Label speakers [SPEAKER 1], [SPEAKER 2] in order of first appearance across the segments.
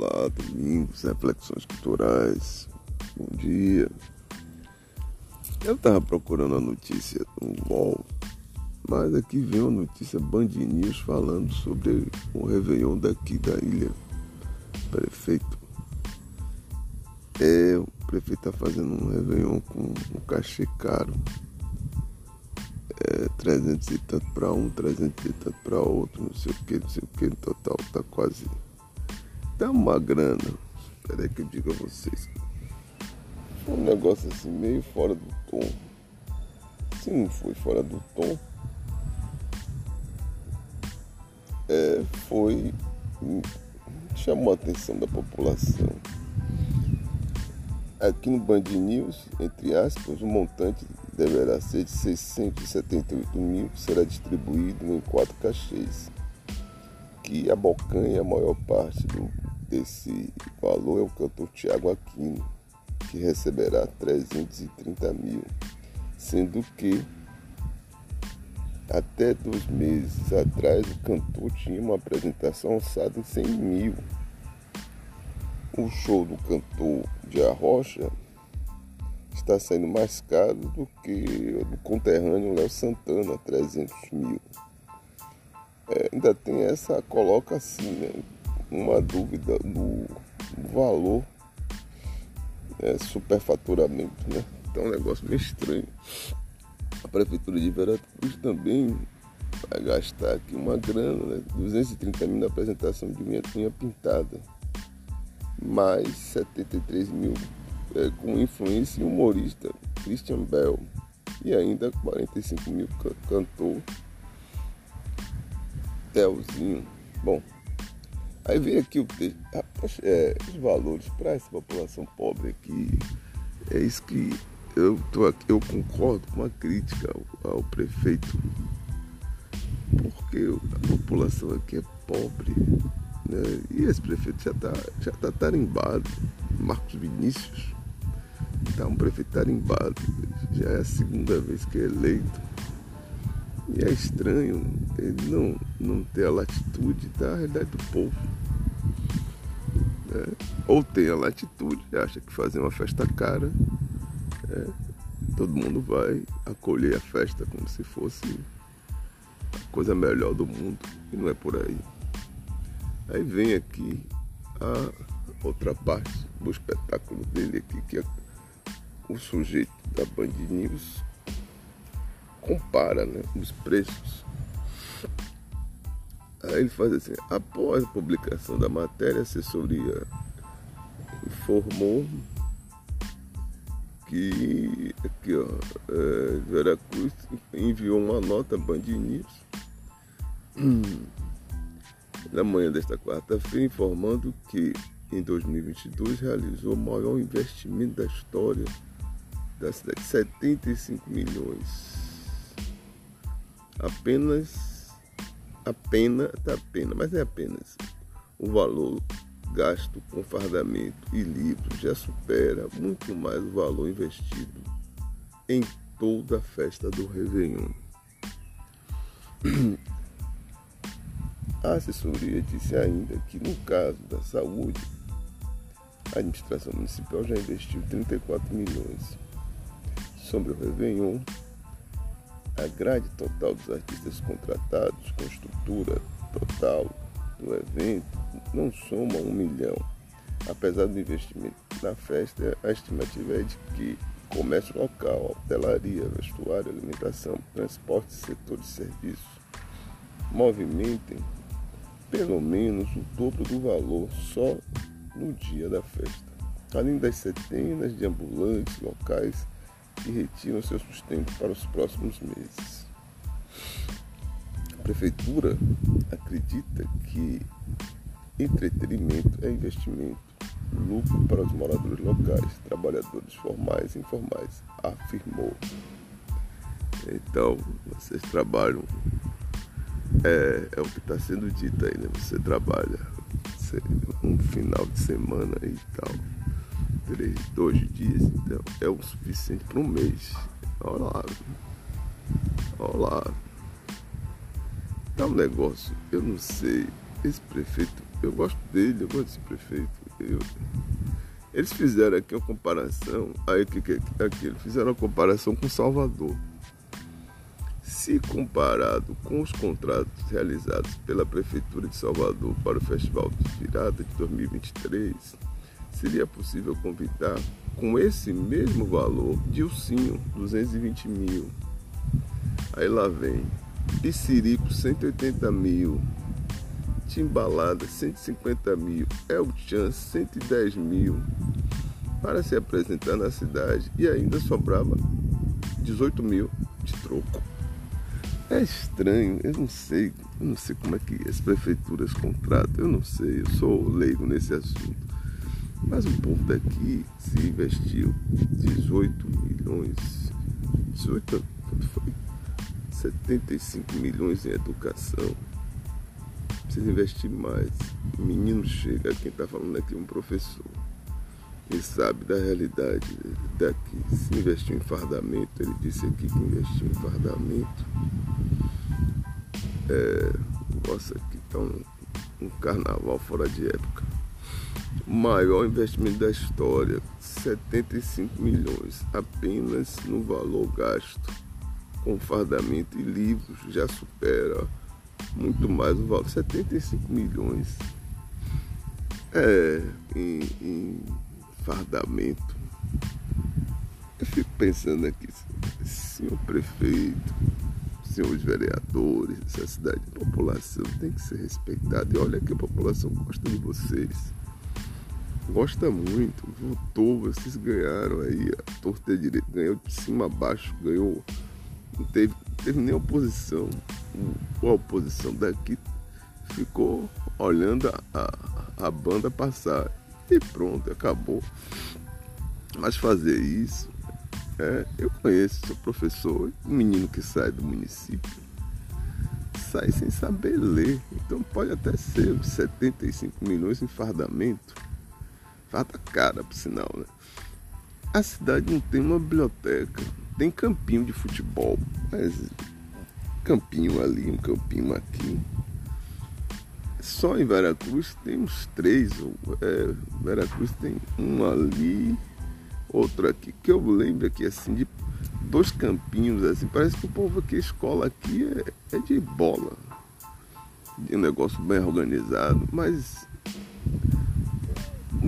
[SPEAKER 1] Olá, domingos, reflexões culturais. Bom dia. Eu estava procurando a notícia no UOL, mas aqui vem uma notícia Band News falando sobre o Réveillon daqui da ilha. Prefeito. É, o prefeito está fazendo um Réveillon com um cachê caro. É, 300 e tanto para um, 300 e tanto para outro, não sei o que, não sei o que, no total tá quase Dá uma grana. Espera aí que eu digo a vocês. Um negócio assim meio fora do tom. Se não foi fora do tom, é, foi. chamou a atenção da população. Aqui no Band News, entre aspas, o montante deverá ser de 678 mil, que será distribuído em quatro cachês, que abocanha a maior parte do desse valor é o cantor Tiago Aquino, que receberá 330 mil, sendo que até dois meses atrás o cantor tinha uma apresentação alçada em 100 mil. O show do cantor de Arrocha está saindo mais caro do que o do conterrâneo Léo Santana, 300 mil. É, ainda tem essa, coloca assim, né? Uma dúvida do, valor é, superfaturamento, né? Então é um negócio meio estranho. A prefeitura de Veracruz também vai gastar aqui uma grana, né? 230 mil na apresentação de minha unha pintada, mais 73 mil é, com influência em humorista Christian Bell e ainda 45 mil cantor Telzinho. Bom, Aí vem aqui o texto, é, os valores para essa população pobre aqui. É isso que eu, tô aqui, eu concordo com a crítica ao, ao prefeito, porque a população aqui é pobre. Né? E esse prefeito já está já tá tarimbado, Marcos Vinícius, está um prefeito tarimbado, já é a segunda vez que é eleito. E é estranho ele não, não ter a latitude da realidade do povo. É, ou tem a latitude, acha que fazer uma festa cara, é, todo mundo vai acolher a festa como se fosse a coisa melhor do mundo, e não é por aí. Aí vem aqui a outra parte do espetáculo dele aqui, que é o sujeito da Band News compara né, os preços Aí ele faz assim, após a publicação da matéria, a assessoria informou que aqui, ó, é, Veracruz enviou uma nota Band News na manhã desta quarta-feira informando que em 2022 realizou o maior investimento da história da cidade, 75 milhões. Apenas a pena, tá pena, mas é apenas o valor gasto com fardamento e livros já supera muito mais o valor investido em toda a festa do Réveillon. A assessoria disse ainda que no caso da saúde, a administração municipal já investiu 34 milhões. Sobre o Réveillon, a grade total dos artistas contratados com estrutura total do evento não soma um milhão. Apesar do investimento na festa, a estimativa é de que comércio local, hotelaria, vestuário, alimentação, transporte setor de serviços movimentem pelo menos o dobro do valor só no dia da festa. Além das centenas de ambulantes locais que retiram seu sustento para os próximos meses. A Prefeitura acredita que entretenimento é investimento, lucro para os moradores locais, trabalhadores formais e informais, afirmou. Então, vocês trabalham, é, é o que está sendo dito aí, né? Você trabalha um final de semana e tal três, dois dias, então é o suficiente para um mês. Olha lá. Olha lá. É um negócio, eu não sei esse prefeito, eu gosto dele, eu gosto desse prefeito. Eu, eles fizeram aqui uma comparação, aí que, que aqui eles fizeram uma comparação com Salvador. Se comparado com os contratos realizados pela Prefeitura de Salvador para o Festival dos Piratas de 2023, seria possível convidar com esse mesmo valor Dilcinho, 220 mil. Aí lá vem Piscirico, 180 mil. Timbalada, 150 mil. El Chan, 110 mil. Para se apresentar na cidade. E ainda sobrava 18 mil de troco. É estranho, eu não sei, eu não sei como é que as prefeituras contratam, eu não sei, eu sou leigo nesse assunto. Mas o povo daqui se investiu 18 milhões, 18, quanto foi? 75 milhões em educação. Precisa investir mais. O menino chega, quem está falando aqui é um professor. Ele sabe da realidade daqui. Se investiu em fardamento, ele disse aqui que investiu em fardamento. É, nossa, aqui está um, um carnaval fora de época. O maior investimento da história, 75 milhões, apenas no valor gasto com fardamento e livros já supera muito mais o valor, 75 milhões é, em, em fardamento. Eu fico pensando aqui, senhor prefeito, senhores vereadores, essa cidade, a população tem que ser respeitada. E olha que a população gosta de vocês. Gosta muito, votou, vocês ganharam aí, a torta direita ganhou de cima a baixo, ganhou não teve, teve nem oposição. A oposição daqui ficou olhando a, a, a banda passar. E pronto, acabou. Mas fazer isso, é, eu conheço, sou professor, um menino que sai do município, sai sem saber ler. Então pode até ser uns 75 milhões em fardamento. Farda cara, por sinal, né? A cidade não tem uma biblioteca, tem campinho de futebol, mas campinho ali, um campinho aqui. Só em Veracruz tem uns três. É, Veracruz tem um ali, outro aqui, que eu lembro aqui assim, de dois campinhos assim. Parece que o povo aqui, a escola aqui é, é de bola. De um negócio bem organizado, mas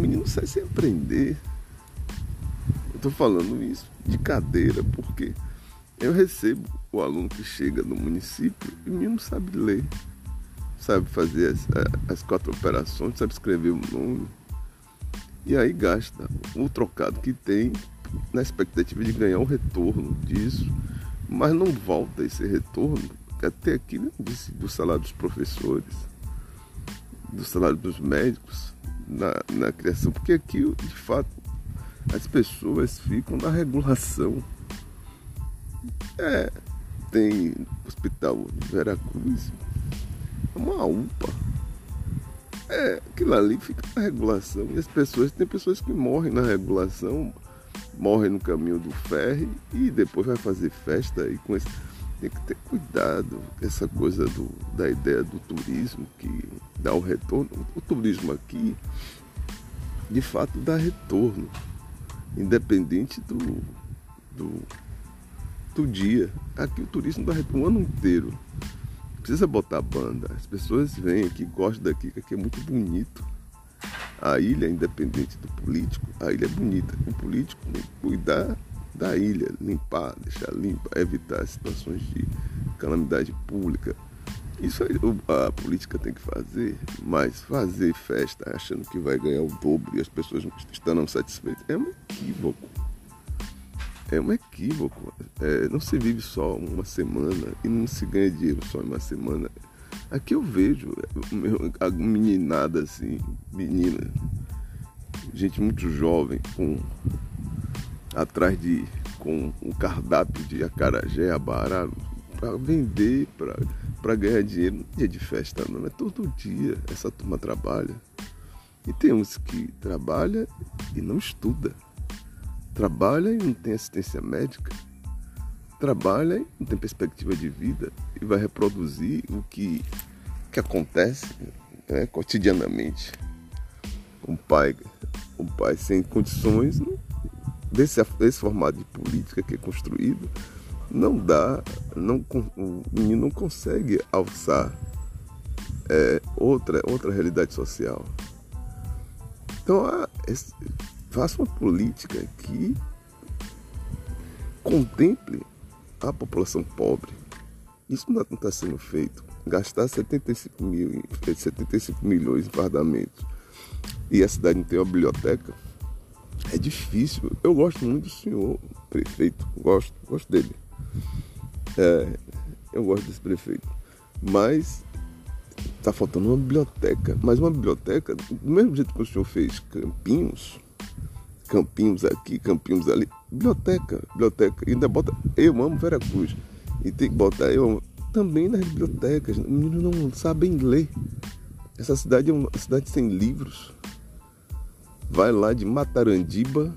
[SPEAKER 1] menino sai sem aprender. Eu tô falando isso de cadeira, porque eu recebo o aluno que chega no município e o menino sabe ler, sabe fazer as, as quatro operações, sabe escrever o nome. E aí gasta o trocado que tem na expectativa de ganhar um retorno disso, mas não volta esse retorno, até aqui né, disse, do salário dos professores, do salário dos médicos, na, na criação, porque aqui de fato as pessoas ficam na regulação. É, tem hospital de Veracruz, é uma UPA. É, aquilo ali fica na regulação. E as pessoas, tem pessoas que morrem na regulação, morrem no caminho do ferry e depois vai fazer festa e com esse. Tem que ter cuidado essa coisa do, da ideia do turismo que dá o retorno. O turismo aqui, de fato, dá retorno independente do, do, do dia. Aqui o turismo dá o ano inteiro. Precisa botar banda. As pessoas vêm aqui, gostam daqui, que aqui é muito bonito. A ilha, independente do político, a ilha é bonita. O político tem que cuidar da ilha, limpar, deixar limpa, evitar situações de calamidade pública. Isso a política tem que fazer, mas fazer festa achando que vai ganhar o dobro e as pessoas estão satisfeitas é um equívoco. É um equívoco. É, não se vive só uma semana e não se ganha dinheiro só em uma semana. Aqui eu vejo a meninada assim, menina, gente muito jovem, com atrás de com um cardápio de acarajé, abará, para vender, para ganhar dinheiro no dia de festa, não é todo dia essa turma trabalha. E tem uns que trabalha e não estuda. Trabalha e não tem assistência médica. Trabalha e não tem perspectiva de vida e vai reproduzir o que, que acontece né, cotidianamente. Um pai, um pai sem condições desse, desse formato de política que é construído, não dá, não, o menino não consegue alçar é, outra, outra realidade social. Então, faça uma política que contemple a população pobre. Isso não está sendo feito. Gastar 75, mil, 75 milhões em fardamentos e a cidade não tem uma biblioteca é difícil. Eu gosto muito do senhor prefeito, gosto, gosto dele. É, eu gosto desse prefeito. Mas está faltando uma biblioteca. Mas uma biblioteca, do mesmo jeito que o senhor fez campinhos, campinhos aqui, campinhos ali, biblioteca, biblioteca. E ainda bota, eu amo Veracruz. E tem que botar eu também nas bibliotecas. Os meninos não sabem ler. Essa cidade é uma cidade sem livros. Vai lá de Matarandiba.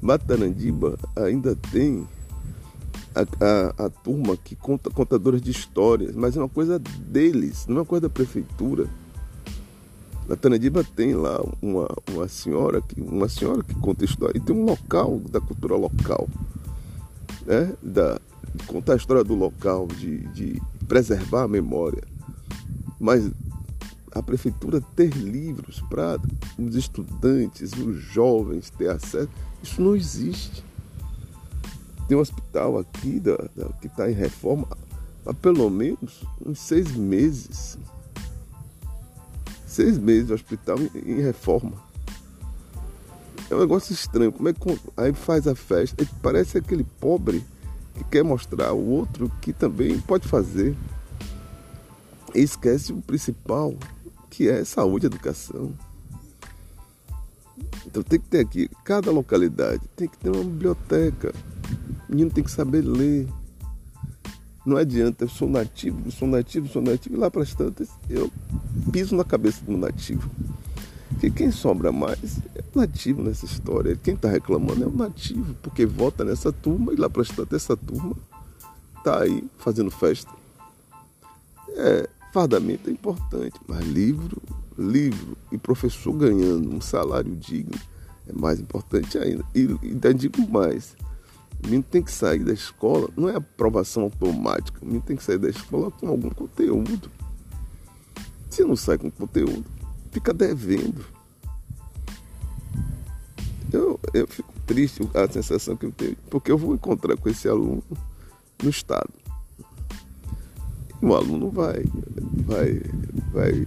[SPEAKER 1] Matarandiba ainda tem a, a, a turma que conta contadores de histórias, mas é uma coisa deles, não é uma coisa da prefeitura. Na Tanadiba tem lá uma, uma senhora que uma senhora que conta história e tem um local da cultura local, né? Da, contar a história do local, de, de preservar a memória. Mas a prefeitura ter livros para os estudantes, os jovens ter acesso, isso não existe. Tem um hospital aqui da, da que está em reforma há pelo menos uns seis meses. Seis meses o hospital em, em reforma. É um negócio estranho. Como é que aí faz a festa? Parece aquele pobre que quer mostrar ao outro que também pode fazer. E esquece o principal, que é saúde e educação. Então tem que ter aqui, cada localidade tem que ter uma biblioteca, o menino tem que saber ler. Não adianta, eu sou nativo, sou nativo, sou nativo, e lá para as tantas eu piso na cabeça do nativo. Que quem sobra mais é o nativo nessa história. Quem está reclamando é o nativo, porque vota nessa turma e lá para as tantas essa turma está aí fazendo festa. É, fardamento é importante, mas livro, livro e professor ganhando um salário digno é mais importante ainda. E, ainda digo mais, o menino tem que sair da escola, não é aprovação automática, o menino tem que sair da escola com algum conteúdo. Se não sai com conteúdo, fica devendo. Eu, eu fico triste a sensação que eu tenho, porque eu vou encontrar com esse aluno no estado. O aluno vai, vai, vai,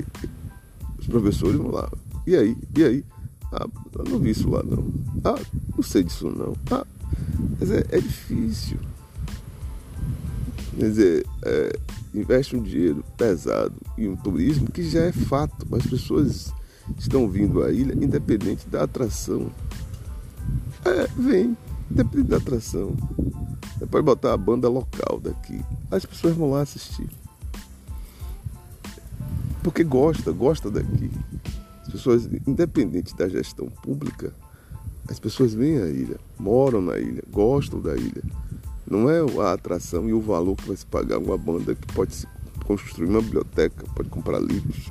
[SPEAKER 1] os professores vão lá. E aí? E aí? Ah, eu não vi isso lá não. Ah, não sei disso não. Ah, mas é, é difícil. Quer dizer, é, investe um dinheiro pesado em um turismo que já é fato. As pessoas estão vindo à ilha independente da atração. É, vem, independente da atração. Você pode botar a banda local daqui. As pessoas vão lá assistir. Porque gosta, gosta daqui. As pessoas, independente da gestão pública, as pessoas vêm à ilha, moram na ilha, gostam da ilha. Não é a atração e o valor que vai se pagar uma banda que pode construir uma biblioteca, pode comprar livros,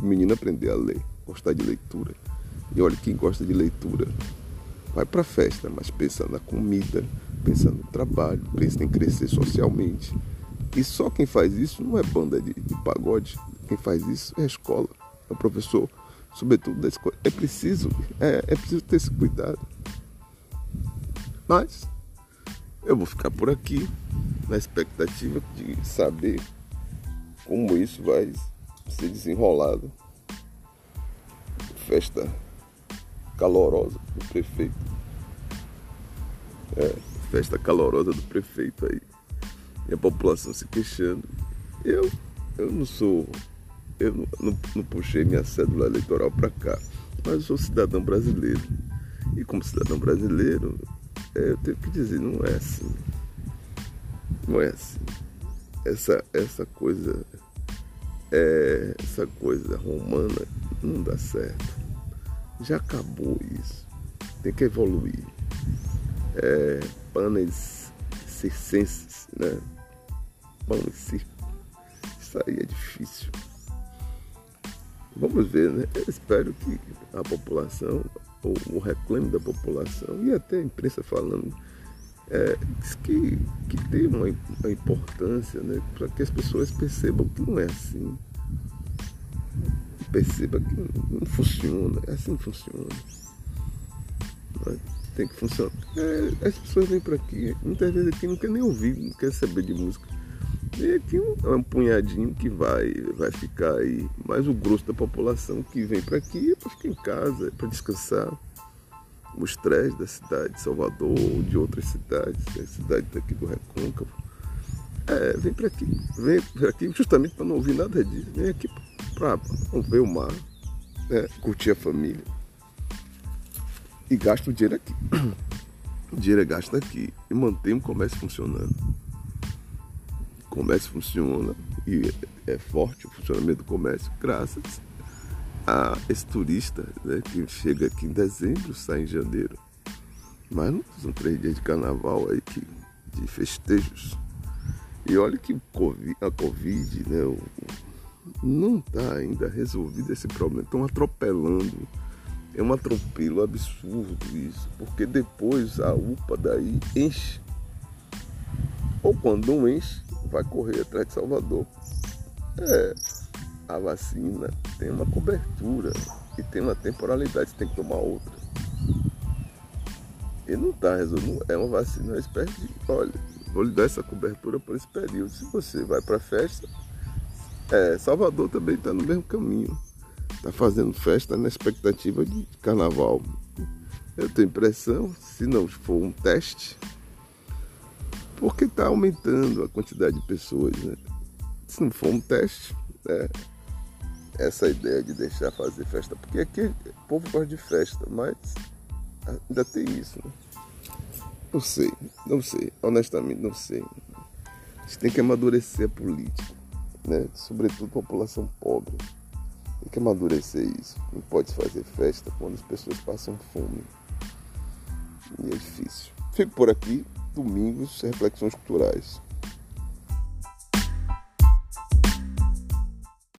[SPEAKER 1] o menino aprender a ler, gostar de leitura. E olha, quem gosta de leitura vai para festa, mas pensa na comida, pensa no trabalho, pensa em crescer socialmente. E só quem faz isso não é banda de, de pagode, quem faz isso é a escola, é o professor, sobretudo das coisas. É preciso, é, é preciso ter esse cuidado. Mas eu vou ficar por aqui na expectativa de saber como isso vai ser desenrolado. Festa calorosa do prefeito. É, festa calorosa do prefeito aí. E a população se queixando. Eu, eu não sou eu não, não, não puxei minha cédula eleitoral para cá, mas eu sou cidadão brasileiro. E como cidadão brasileiro, é, eu tenho que dizer, não é assim. Não é assim. Essa, essa coisa, é, essa coisa romana não dá certo. Já acabou isso. Tem que evoluir. É, panes circenses, né? Pão e circo. Isso aí é difícil. Vamos ver, né? Eu espero que a população, ou o reclame da população, e até a imprensa falando, é, que, que tem uma, uma importância né, para que as pessoas percebam que não é assim. Perceba que não, funciona, é assim que funciona. Tem que funcionar. É, as pessoas vêm para aqui, muitas vezes aqui não quer nem ouvir, não quer saber de música. E aqui é um punhadinho que vai, vai ficar aí. Mas o grosso da população que vem para aqui é para ficar em casa, é para descansar o estresse da cidade de Salvador ou de outras cidades, a cidade daqui do Recôncavo. É, vem para aqui, vem para aqui justamente para não ouvir nada disso, vem aqui para ver o mar, né, curtir a família e gasta o dinheiro aqui. O dinheiro é gasto aqui e mantém o comércio funcionando. Comércio funciona e é forte o funcionamento do comércio graças a esse turista né, que chega aqui em dezembro, sai em janeiro. Mas não são três dias de carnaval aí que, de festejos. E olha que a Covid né, não está ainda resolvido esse problema. Estão atropelando. É um atropelo absurdo isso. Porque depois a UPA daí enche. Ou quando não enche, vai correr atrás de Salvador. É, a vacina tem uma cobertura e tem uma temporalidade, tem que tomar outra. E não está resolvendo, é uma vacina, espécie de, olha, vou lhe dar essa cobertura por esse período. Se você vai para festa, é, Salvador também está no mesmo caminho. Está fazendo festa na expectativa de carnaval. Eu tenho impressão, se não for um teste, porque está aumentando a quantidade de pessoas, né? Se não for um teste, né? essa ideia de deixar fazer festa, porque aqui o povo gosta de festa, mas ainda tem isso, né? Não sei, não sei, honestamente não sei. A gente tem que amadurecer a política, né? Sobretudo a população pobre. Tem que amadurecer isso. Não pode fazer festa quando as pessoas passam fome. E é difícil. Fico por aqui, domingos, reflexões culturais.